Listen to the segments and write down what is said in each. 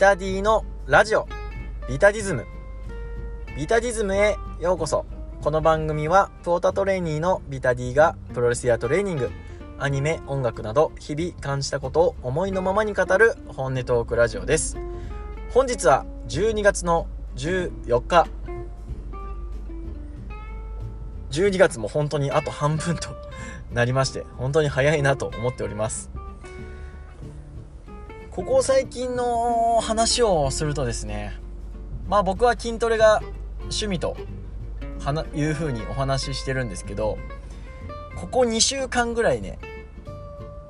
タディのラジオ。ビタディズム。ビタディズムへようこそ。この番組はプオタトレーニーのビタディがプロレスやトレーニングアニメ音楽など日々感じたことを思いのままに語る本音トークラジオです。本日は12月の14日。12月も本当にあと半分となりまして本当に早いなと思っております。ここ最近の話をするとですねまあ僕は筋トレが趣味というふうにお話ししてるんですけどここ2週間ぐらいね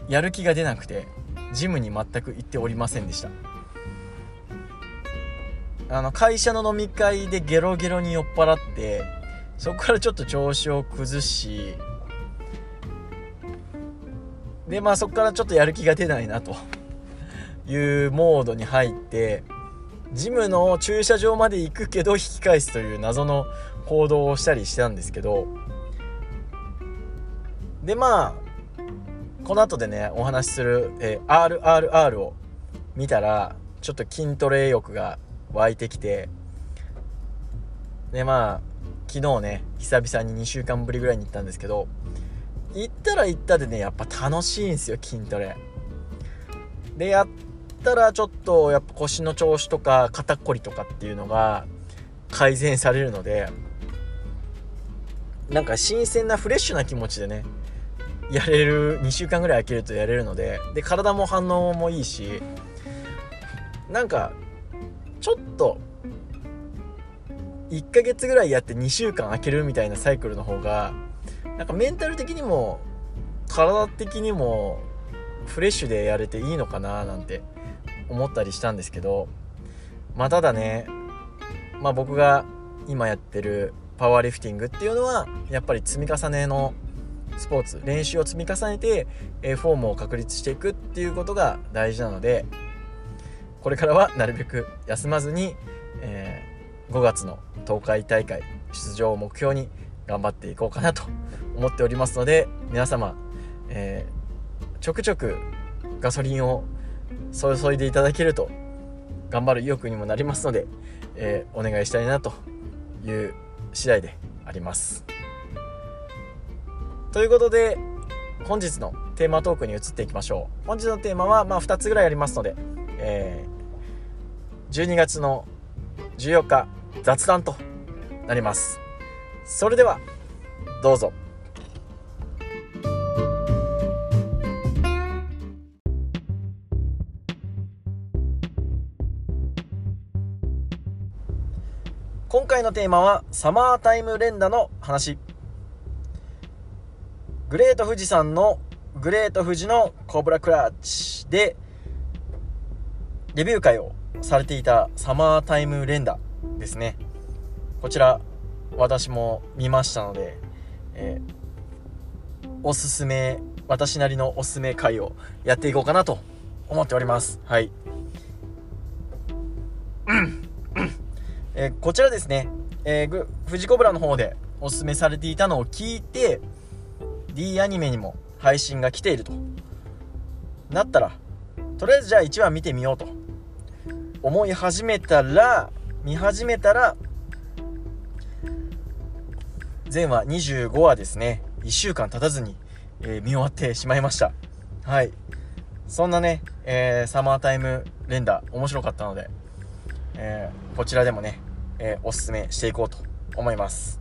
やる気が出なくてジムに全く行っておりませんでした。あの会社の飲み会でゲロゲロに酔っ払ってそこからちょっと調子を崩しでまあそこからちょっとやる気が出ないなと。いうモードに入ってジムの駐車場まで行くけど引き返すという謎の行動をしたりしたんですけどでまあこの後でねお話しする、えー、RRR を見たらちょっと筋トレ欲が湧いてきてでまあ昨日ね久々に2週間ぶりぐらいに行ったんですけど行ったら行ったでねやっぱ楽しいんですよ筋トレ。でやったらちょっとやっぱ腰の調子とか肩こりとかっていうのが改善されるのでなんか新鮮なフレッシュな気持ちでねやれる2週間ぐらい空けるとやれるのでで体も反応もいいしなんかちょっと1ヶ月ぐらいやって2週間空けるみたいなサイクルの方がなんかメンタル的にも体的にもフレッシュでやれていいのかななんて思ったりしたんですけどまあただねまあ僕が今やってるパワーリフティングっていうのはやっぱり積み重ねのスポーツ練習を積み重ねてフォームを確立していくっていうことが大事なのでこれからはなるべく休まずに、えー、5月の東海大会出場を目標に頑張っていこうかなと思っておりますので皆様、えー、ちょくちょくガソリンを注いでいただけると頑張る意欲にもなりますので、えー、お願いしたいなという次第であります。ということで本日のテーマトークに移っていきましょう。本日のテーマはまあ2つぐらいありますので、えー、12月の14日雑談となります。それではどうぞ。回のテーマはサマータイム連打の話。グレート富士山のグレート富士のコブラクラッチでレビュー会をされていたサマータイム連打ですね。こちら私も見ましたので、えー、おすすめ私なりのおすすめ会をやっていこうかなと思っております。はい。うん。えー、こちらですね、えー、富士コブラの方でおすすめされていたのを聞いて D アニメにも配信が来ていると。なったらとりあえずじゃあ1話見てみようと。思い始めたら見始めたら全話25話ですね。1週間経たずに、えー、見終わってしまいました。はい。そんなね、えー、サマータイム連打面白かったので、えー、こちらでもね、えおすすめしていこうと思います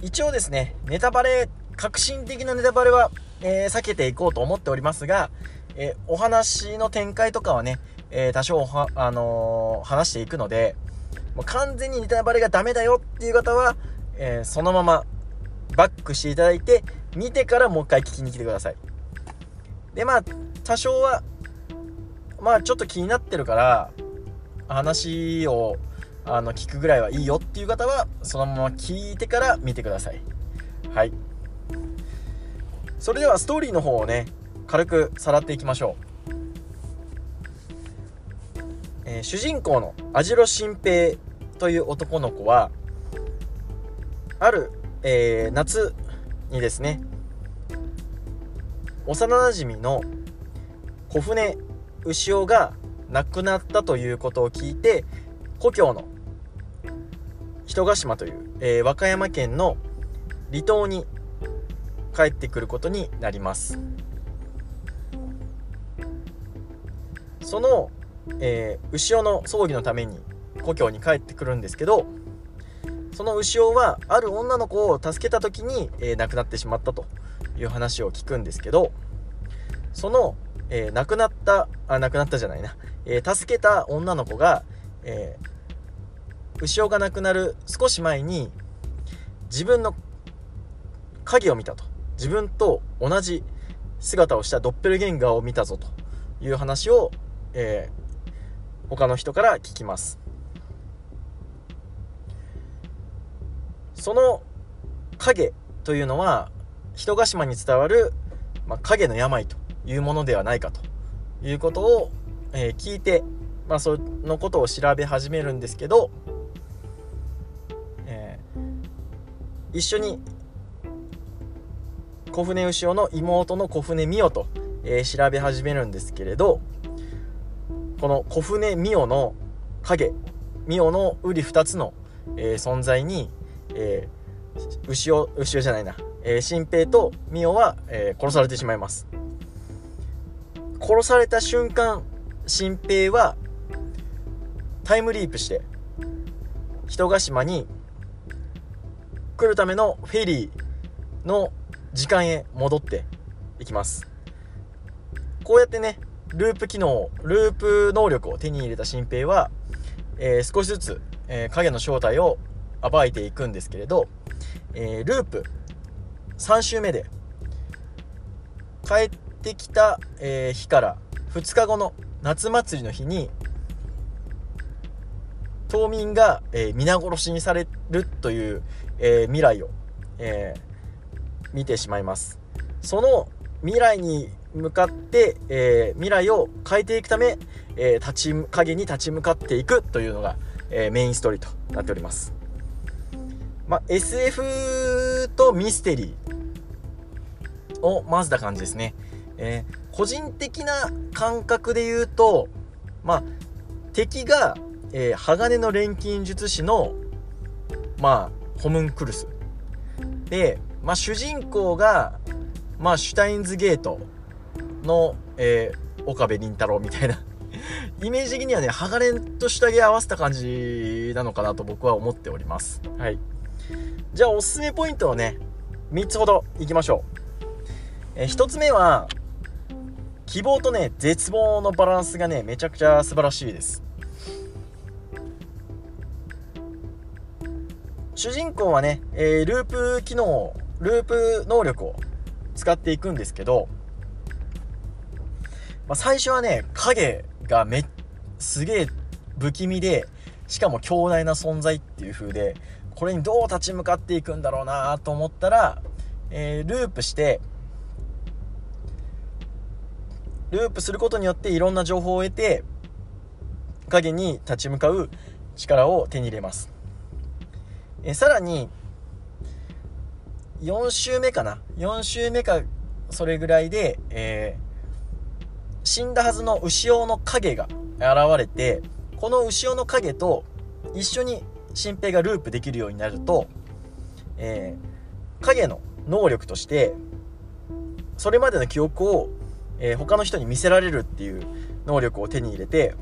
一応ですね、ネタバレ、革新的なネタバレは、えー、避けていこうと思っておりますが、えー、お話の展開とかはね、え、多少、あの話していくので、もう完全にネタバレがダメだよっていう方は、えそのままバックしていただいて、見てからもう一回聞きに来てください。で、まあ、多少は、まあちょっと気になってるから、話をあの聞くぐらいはいいよっていう方はそのまま聞いてから見てください。はい。それではストーリーの方をね軽くさらっていきましょう、えー、主人公の網代新平という男の子はある、えー、夏にですね幼なじみの小舟牛尾が亡くなったということを聞いて故郷の人ヶ島という、えー、和歌山県の離島に帰ってくることになります。その、えー、牛尾の葬儀のために故郷に帰ってくるんですけどその牛尾はある女の子を助けた時に、えー、亡くなってしまったという話を聞くんですけどその、えー、亡くなったあ亡くなったじゃないな、えー、助けた女の子が、えー、牛尾が亡くなる少し前に自分の影を見たと。自分と同じ姿をしたドッペルゲンガーを見たぞと。いう話を、えー、他の人から聞きます。その影というのは人ヶ島に伝わる、まあ、影の病と。いうものではないかということを、えー、聞いて、まあ、そのことを調べ始めるんですけど、えー、一緒に小船牛尾の妹の小船美代と、えー、調べ始めるんですけれどこの小船美代の影美代の瓜二つの、えー、存在に、えー、牛尾牛尾じゃないなえー、新平と美代は、えー、殺されてしまいます。殺された瞬間新平はタイムリープして人ヶ島に来るためのフェリーの時間へ戻っていきます。こうやってねループ機能ループ能力を手に入れた新平は、えー、少しずつ、えー、影の正体を暴いていくんですけれど、えー、ループ3週目で帰っててきた、えー、日から2日後の夏祭りの日に島民が、えー、皆殺しにされるという、えー、未来を、えー、見てしまいますその未来に向かって、え未来を変えていくため、え立ち影に立ち向かっていくというのが、えメインストーリーとなっておりますまあ、SF とミステリーを混ぜた感じですね。えー、個人的な感覚で言うと、まあ、敵が、えー、鋼の錬金術師の、まあ、ホムンクルス。で、まあ、主人公が、まあ、シュタインズゲートの、えー、岡部倫太郎みたいな イメージ的にはね、鋼と下着合わせた感じなのかなと僕は思っております。はい。じゃあおすすめポイントをね3つほどいきましょう、え1つ目は希望とね絶望のバランスがねめちゃくちゃ素晴らしいです。主人公はね、えー、ループ機能ループ能力を使っていくんですけど、まあ、最初はね影がめすげえ不気味でしかも強大な存在っていう風でこれにどう立ち向かっていくんだろうなと思ったら、えー、ループしてループすることによっていろんな情報を得て影に立ち向かう力を手に入れます、え、さらに4周目かな？4周目かそれぐらいで、えー、死んだはずの牛尾の影が現れてこの牛尾の影と一緒に新平がループできるようになると、えー、影の能力としてそれまでの記憶を、えー、他の人に見せられるっていう能力を手に入れて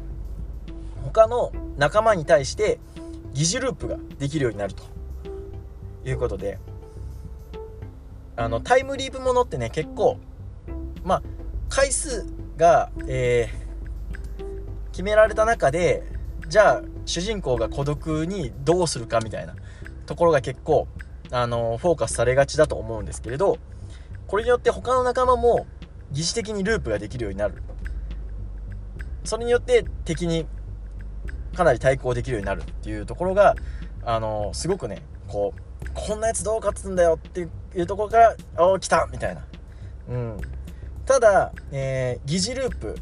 他の仲間に対して疑似ループができるようになると。いうことで。あのタイムリープものってね結構まあ回数が、えー、決められた中でじゃあ主人公が孤独にどうするかみたいなところが結構、あのフォーカスされがちだと思うんですけれど、これによって他の仲間も疑似的にループができるようになる。それによって敵にかなり対抗できるようになるっていうところが、あのすごくね、こう、こんなやつどう勝つんだよっていうところから、お来たみたいな。うん。ただ、えー、疑似ループ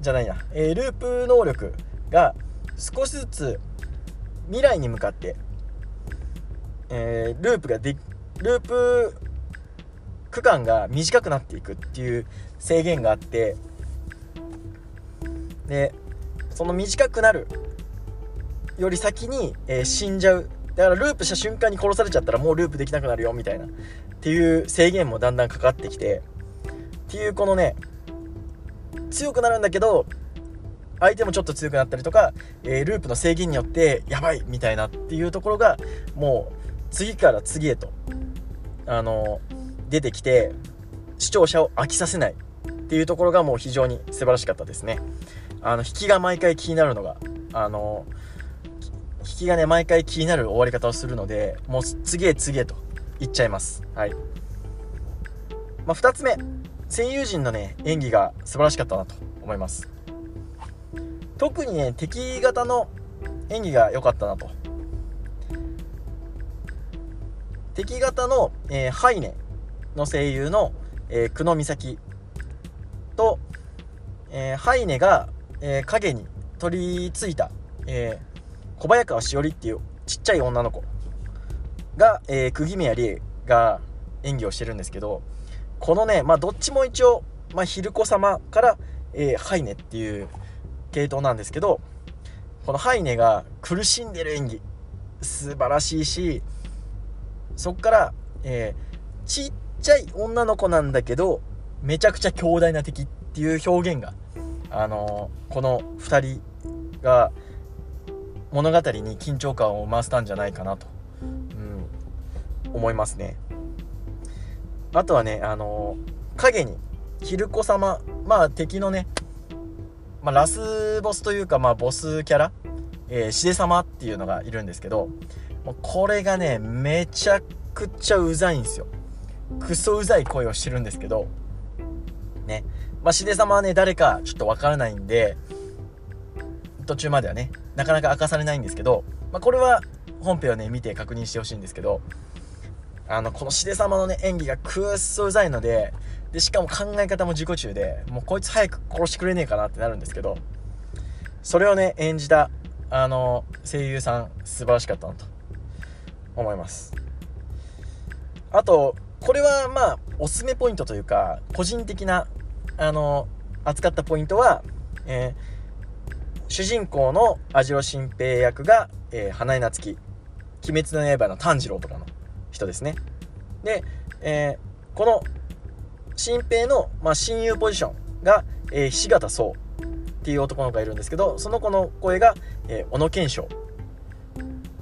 じゃないな、えー、ループ能力が少しずつ未来に向かって、えー、ループがでループ区間が短くなっていくっていう制限があってでその短くなるより先に、えー、死んじゃう。だからループした瞬間に殺されちゃったらもうループできなくなるよみたいなっていう制限もだんだんかかってきてっていうこのね強くなるんだけど相手もちょっと強くなったりとか、えー、ループの制限によってやばいみたいなっていうところがもう次から次へとあの出てきて視聴者を飽きさせないっていうところがもう非常に素晴らしかったですね。あの引きが毎回気になるのがあの引きがね毎回気になる終わり方をするのでもう次へ次へといっちゃいます。はい。まあ、2つ目。声優陣のね演技が素晴らしかったなと思います。特にね敵型の演技が良かったなと。敵型の、えー、ハイネの声優の、えー、久野美咲と、えー、ハイネが、えー、影に取り付いた、えー、小早川しおりっていうちっちゃい女の子が、えー、釘宮理恵が演技をしてるんですけどこのねまあどっちも一応、まあ、昼子様から、えー、ハイネっていう系統なんですけどこのハイネが苦しんでる演技素晴らしいしそっから、えー、ちっちゃい女の子なんだけどめちゃくちゃ強大な敵っていう表現が、あの、この2人が物語に緊張感を増したんじゃないかなと、うん、思いますね。あとはねあの、影に昼子様まあ敵のね、まあ、ラスボスというか、まあ、ボスキャラ、えー、シデ様っていうのがいるんですけどこれがねめちゃくちゃうざいんですよ。クソうざい声をしてるんですけどね。まあしで様はね誰かちょっとわからないんで途中まではねなかなか明かされないんですけど、まあ、これは本編をね見て確認してほしいんですけどあのこのしで様のね演技がくっそうざいのででしかも考え方も自己中でもうこいつ早く殺してくれねえかなってなるんですけどそれをね演じたあの声優さん素晴らしかったなと思います。あとこれはまあおすすめポイントというか個人的なあの扱ったポイントは、えー、主人公の網代新平役が、えー、花江夏樹鬼滅の刃の炭治郎とかの人ですね。で、えー、この新平の、まあ、親友ポジションが、えー、菱形壮っていう男の子がいるんですけどその子の声が、えー、小野賢章。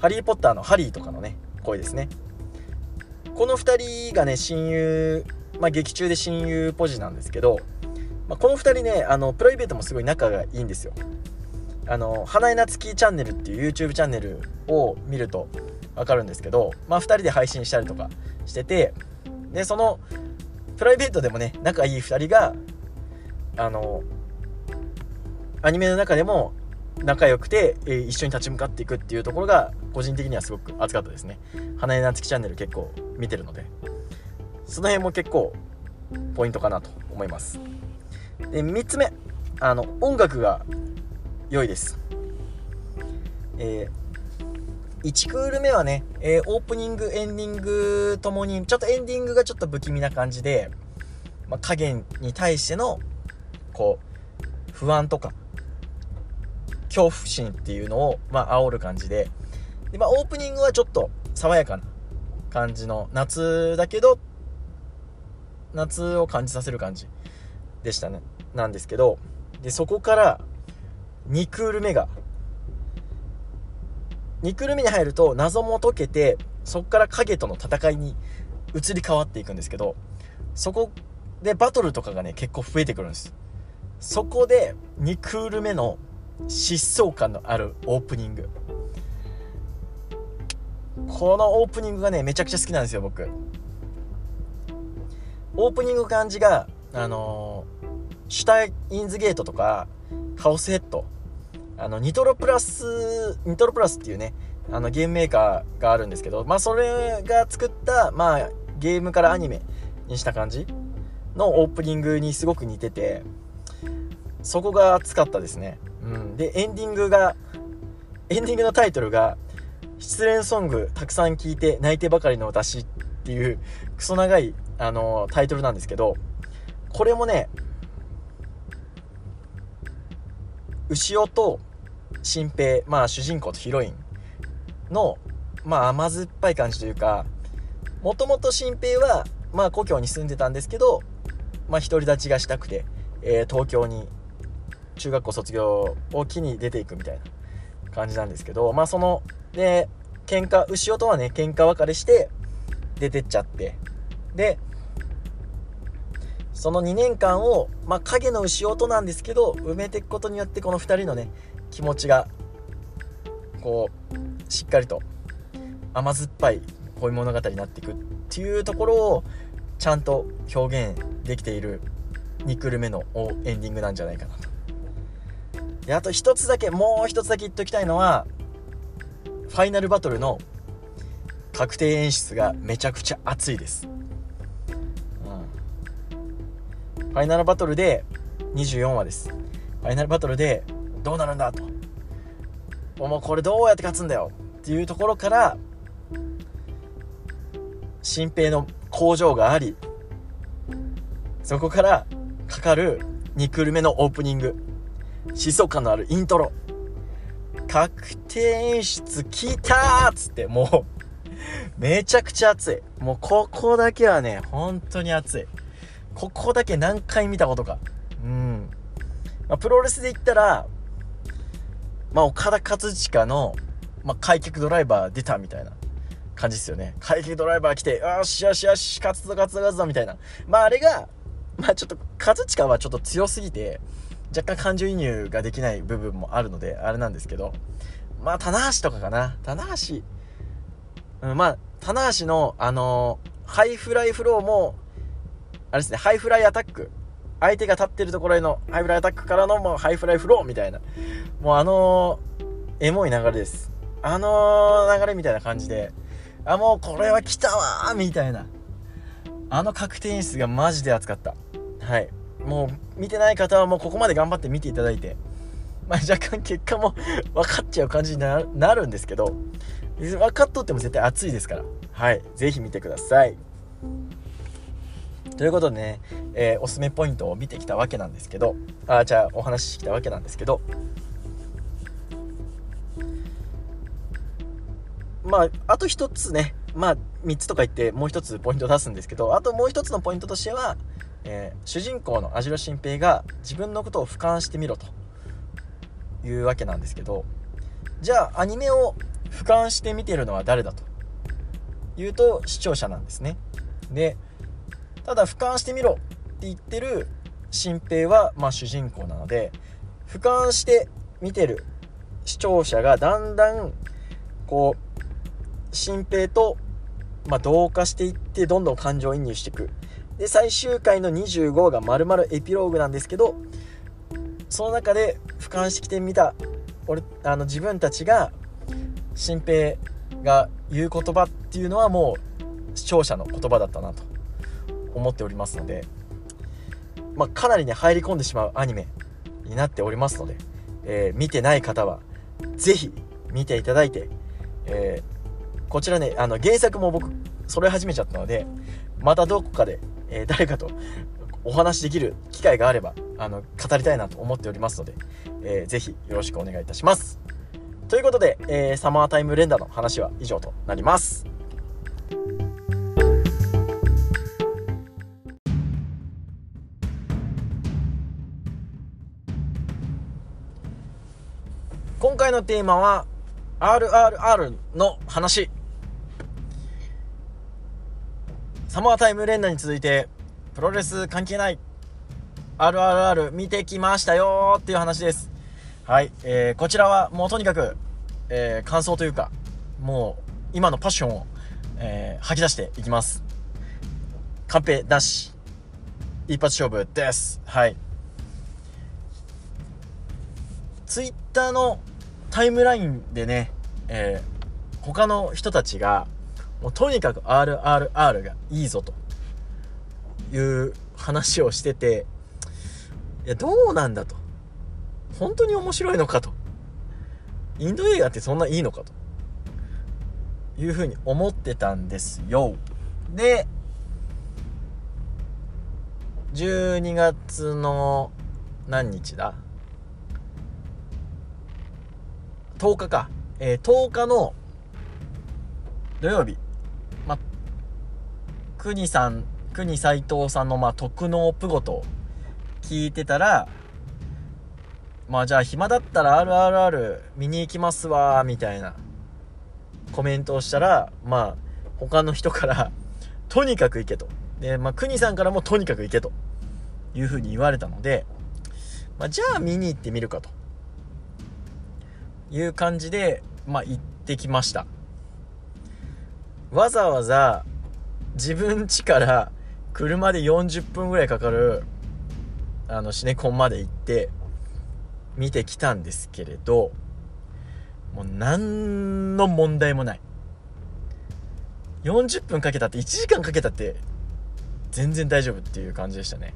ハリー・ポッターのハリーとかのね声ですね。この2人がね親友まあ劇中で親友ポジなんですけど、まあ、この2人ねあのプライベートもすごい仲がいいんですよ。あの花江夏樹チャンネルっていう YouTube チャンネルを見ると分かるんですけど、まあ、2人で配信したりとかしててでそのプライベートでもね仲いい2人があのアニメの中でも仲良くて、えー、一緒に立ち向かっていくっていうところが個人的にはすごく熱かったですね。花江夏樹チャンネル結構見てるので。その辺も結構ポイントかなと思います。で3つ目。あの音楽が良いです。えー、1クール目はね、えー、オープニングエンディングともにちょっとエンディングがちょっと不気味な感じで、まあ、影に対してのこう不安とか恐怖心っていうのを、まあ、煽る感じで。で、まあ、オープニングはちょっと爽やかな感じの夏だけど夏を感じさせる感じでしたね。なんですけど。でそこから2クール目が2クール目に入ると謎も解けてそこから影との戦いに移り変わっていくんですけどそこでバトルとかがね結構増えてくるんです。そこで2クール目の疾走感のあるオープニング。このオープニングがねめちゃくちゃ好きなんですよ僕。オープニング感じがあのー、シュタインズゲートとかハウスヘッド。あのニトロプラスニトロプラスっていうねあのゲームメーカーがあるんですけどまあそれが作ったまあゲームからアニメにした感じのオープニングにすごく似ててそこが熱かったですね。でエンディングがエンディングのタイトルが「失恋ソングたくさん聴いて泣いてばかりの私」っていうクソ長い、あのー、タイトルなんですけどこれもね牛尾と新平まあ主人公とヒロインのまあ甘酸っぱい感じというかもともと新平はまあ故郷に住んでたんですけどまあ独り立ちがしたくて、えー、東京に中学校卒業を機に出ていくみたいな感じなんですけどまあそので喧嘩牛尾とはね喧嘩別れして出てっちゃって。でその2年間を、まあ、影の牛音なんですけど埋めていくことによってこの2人のね気持ちがこうしっかりと甘酸っぱい恋物語になっていくっていうところをちゃんと表現できている2クル目のエンディングなんじゃないかなと。であと一つだけもう一つだけ言っときたいのはファイナルバトルの確定演出がめちゃくちゃ熱いです、うん、ファイナルバトルで24話です。ファイナルバトルでどうなるんだと。もうこれどうやって勝つんだよ。っていうところから新平の工場がありそこからかかる2クル目のオープニング。疾走感のあるイントロ。確定演出聞いたーっつってもう。めちゃくちゃ熱い。もうここだけはね本当に熱い。ここだけ何回見たことか。うん、まあ、プロレスで言ったらまあ岡田和親の、まあ、開脚ドライバー出たみたいな。感じですよね。開脚ドライバー来てよしよしよし勝つぞ勝つぞ勝つぞみたいな。まああれがまあちょっと和親はちょっと強すぎて若干感情移入ができない部分もあるのであれなんですけどまあ棚橋とかかな。棚橋。うん、まあ棚橋のあのー、ハイフライフローもあれですねハイフライアタック。相手が立ってるところへのハイフライアタックからのもうハイフライフローみたいな。もうあのー、エモい流れです。あのー、流れみたいな感じで。あもうこれは来たわみたいな。あの確定演出がマジで熱かった。はい。もう見てない方はもうここまで頑張って見ていただいて、まあ、若干結果も 分かっちゃう感じになるんですけど分かっとっても絶対熱いですから。はい。是非見てください。ということでね、えー、おすすめポイントを見てきたわけなんですけどあじゃあお話ししてきたわけなんですけどまああと一つねまあ3つとか言ってもう一つポイント出すんですけどあともう一つのポイントとしてはえー、主人公の網代新平が自分のことを俯瞰してみろというわけなんですけどじゃあアニメを俯瞰して見てるのは誰だというと視聴者なんですね。でただ俯瞰してみろって言ってる新平は、まあ、主人公なので俯瞰して見てる視聴者がだんだんこう新平と、まあ、同化していってどんどん感情移入していく。で最終回の25がまるまるエピローグなんですけどその中で俯瞰してきてみた俺あの自分たちが新平が言う言葉っていうのはもう視聴者の言葉だったなと思っておりますので、まあ、かなりね入り込んでしまうアニメになっておりますので、えー、見てない方は是非見ていただいて、えー、こちらねあの原作も僕揃え始めちゃったのでまたどこかでえー、誰かとお話しできる機会があればあの語りたいなと思っておりますので、えー、ぜひよろしくお願いいたします。ということで、えー、サマータイム連打の話は以上となります。今回のテーマは RRR の話サマータイム連打に続いて、プロレス関係ない、RRR 見てきましたよっていう話です。はい、えー、こちらはもうとにかく、えー、感想というか、もう今のパッションを、えー、吐き出していきます。カンペなし、一発勝負です。はい。ツイッターのタイムラインでね、えー、他の人たちが、もうとにかく RRR がいいぞという話をしてていやどうなんだと。本当に面白いのかと。インド映画ってそんないいのかというふうに思ってたんですよ。で12月の何日だ？10日か、えー、10日の土曜日、国さん、国斎藤さんの、まあ、特納プゴと聞いてたら、まあじゃあ暇だったら RRR 見に行きますわ、みたいなコメントをしたら、まあ他の人からとにかく行けと。で、まあ国さんからもとにかく行けというふうに言われたので、まあじゃあ見に行ってみるかという感じで、まあ行ってきました。わざわざ自分家から車で40分ぐらいかかるあのシネコンまで行って見てきたんですけれどもう何の問題もない。40分かけたって1時間かけたって全然大丈夫っていう感じでしたね。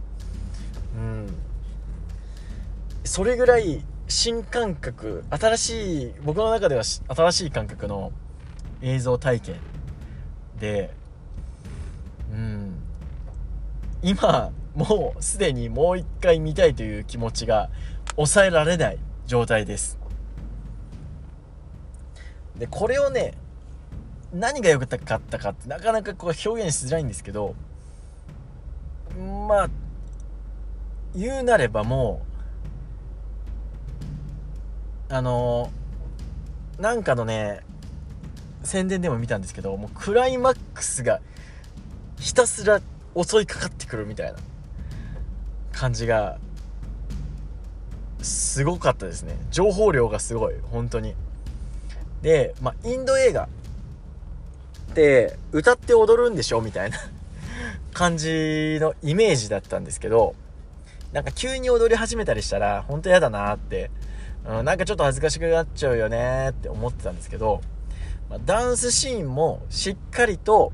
うん。それぐらい新感覚新しい僕の中では新しい感覚の映像体験でうん。今もうすでにもう一回見たいという気持ちが抑えられない状態です。でこれをね何が良かったかってなかなかこう表現しづらいんですけどまあ言うなればもうあのなんかのね宣伝でも見たんですけどもうクライマックスがひたすら襲いかかってくるみたいな感じがすごかったですね。情報量がすごい本当に。でまあインド映画って歌って踊るんでしょみたいな 感じのイメージだったんですけどなんか急に踊り始めたりしたら本当嫌だなって、うん、なんかちょっと恥ずかしくなっちゃうよねって思ってたんですけど、まあ、ダンスシーンもしっかりと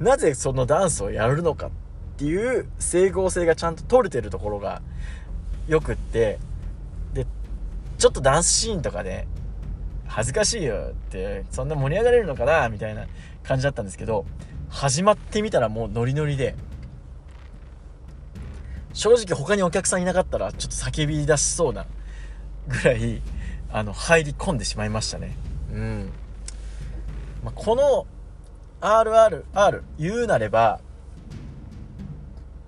なぜそのダンスをやるのかっていう整合性がちゃんと取れてるところがよくってでちょっとダンスシーンとかで恥ずかしいよってそんな盛り上がれるのかなみたいな感じだったんですけど始まってみたらもうノリノリで正直他にお客さんいなかったらちょっと叫び出しそうなぐらいあの入り込んでしまいましたね。うん、まあ、この RRR 言うなれば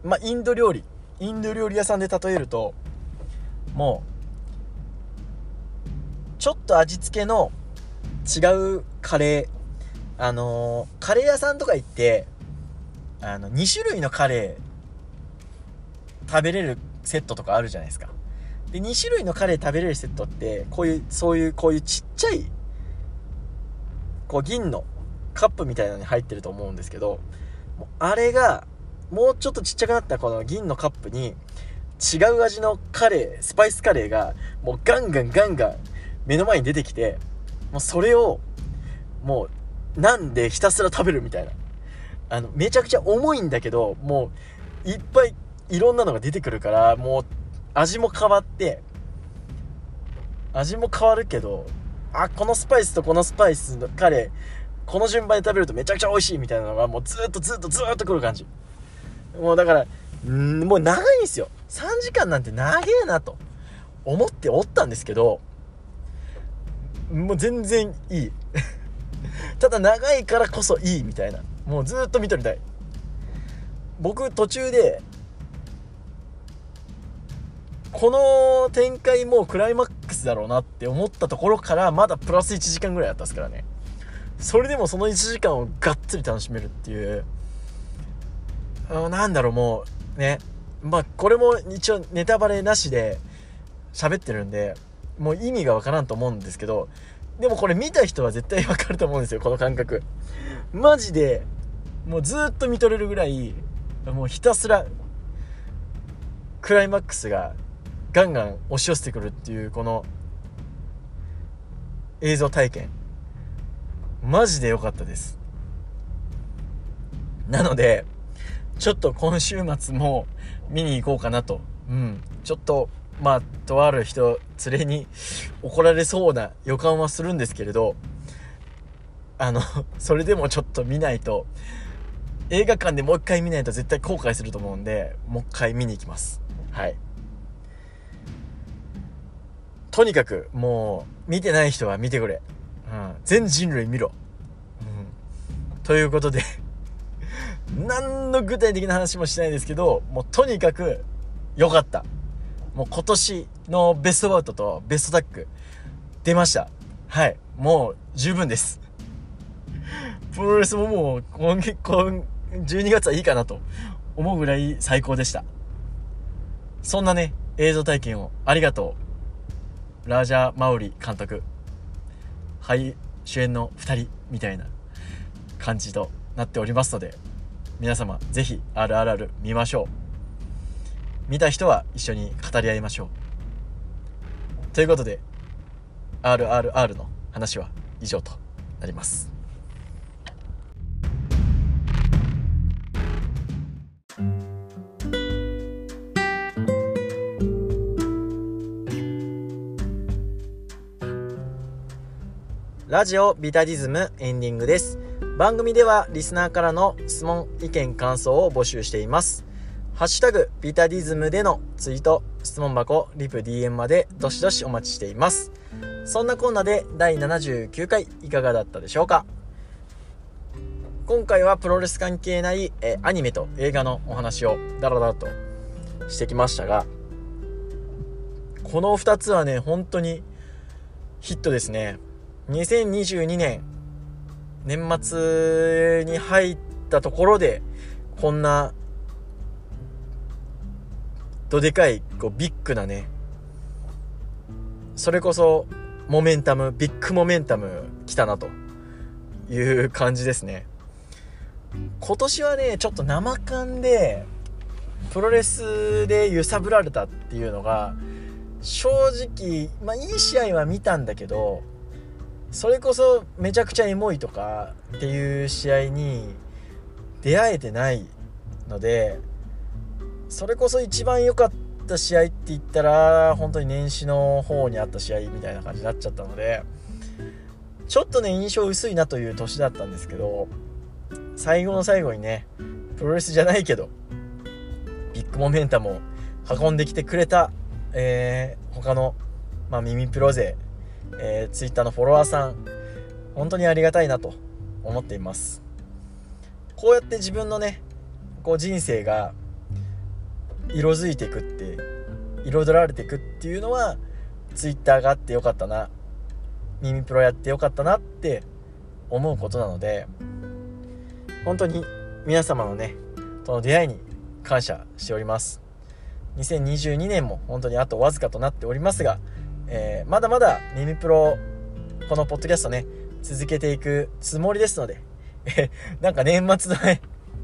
まあインド料理。インド料理屋さんで例えるともうちょっと味付けの違うカレーあのー、カレー屋さんとか行ってあの2種類のカレー食べれるセットとかあるじゃないですか。で2種類のカレー食べれるセットってこういうそういうこういうちっちゃいこう銀のカップみたいなのに入ってると思うんですけどあれがもうちょっとちっちゃくなったこの銀のカップに違う味のカレースパイスカレーがもうガンガンガンガン目の前に出てきてもうそれをもうなんでひたすら食べるみたいな。あのめちゃくちゃ重いんだけどもういっぱいいろんなのが出てくるからもう味も変わって味も変わるけどあこのスパイスとこのスパイスのカレーこの順番で食べるとめちゃくちゃ美味しいみたいなのがもうずっとずっとずっとくる感じ。もうだからんもう長いんですよ。3時間なんて長えなと。思っておったんですけどもう全然いい。ただ長いからこそいいみたいな。もうずっと見とりたい。僕途中でこの展開もうクライマックスだろうなって思ったところからまだプラス1時間ぐらいあったんですからね。それでもその1時間をがっつり楽しめるっていう。なんだろうもうね。まあこれも一応ネタバレなしで喋ってるんでもう意味がわからんと思うんですけどでもこれ見た人は絶対わかると思うんですよこの感覚。マジでもうずっと見とれるぐらいもうひたすらクライマックスがガンガン押し寄せてくるっていうこの映像体験。マジで良かったです。なのでちょっと今週末も見に行こうかなと。うん。ちょっとまあとある人連れに 怒られそうな予感はするんですけれどあの それでもちょっと見ないと映画館でもう一回見ないと絶対後悔すると思うんでもう一回見に行きます。はい。とにかくもう見てない人は見てくれ、全人類見ろ、うん、ということで 何の具体的な話もしないですけどもうとにかく良かった。もう今年のベストバウトとベストタック出ました。はい。もう十分です。プロレスももう今月今12月はいいかなと思うぐらい最高でした。そんなね映像体験をありがとう。ラージャー・マウリ監督。はい主演の2人みたいな感じとなっておりますので皆様ぜひ RRR 見ましょう。見た人は一緒に語り合いましょう。ということで RRR の話は以上となります。ラジオビタディズムエンディングです番組ではリスナーからの質問意見感想を募集していますハッシュタグ、ビタディズムでのツイート、質問箱、リプ、DM までどしどしお待ちしています。そんなコーナーで第79回いかがだったでしょうか？今回はプロレス関係ないえアニメと映画のお話をダラダラとしてきましたが、この2つはね、本当にヒットですね。2022年、年末に入ったところで、こんなどでかいこうビッグなねそれこそモメンタムビッグモメンタム来たなという感じですね。今年はねちょっと生感でプロレスで揺さぶられたっていうのが正直まあいい試合は見たんだけどそれこそめちゃくちゃエモいとかっていう試合に出会えてないのでそれこそ一番良かった試合って言ったら本当に年始の方にあった試合みたいな感じになっちゃったのでちょっとね印象薄いなという年だったんですけど最後の最後にねプロレスじゃないけどビッグモメンタムを運んできてくれた、えー、他の、まあ、耳プロ勢、えー、ツイッターのフォロワーさん本当にありがたいなと思っています。こうやって自分のねこう人生が色づいていくって彩られていくっていうのは Twitter があってよかったな耳プロやってよかったなって思うことなので本当に皆様のねその出会いに感謝しております。2022年も本当にあとわずかとなっておりますが、えー、まだまだ耳プロこのポッドキャストね続けていくつもりですので なんか年末のね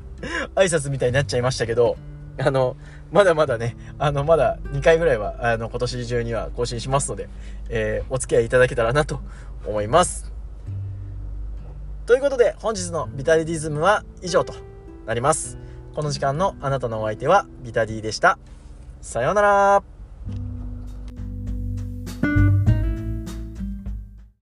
挨拶みたいになっちゃいましたけどあの、まだまだね、あの、まだ2回ぐらいは、あの、今年中には更新しますので、えー、お付き合いいただけたらなと思います。ということで、本日のビタリディズムは以上となります。この時間のあなたのお相手はビタディでした。さようなら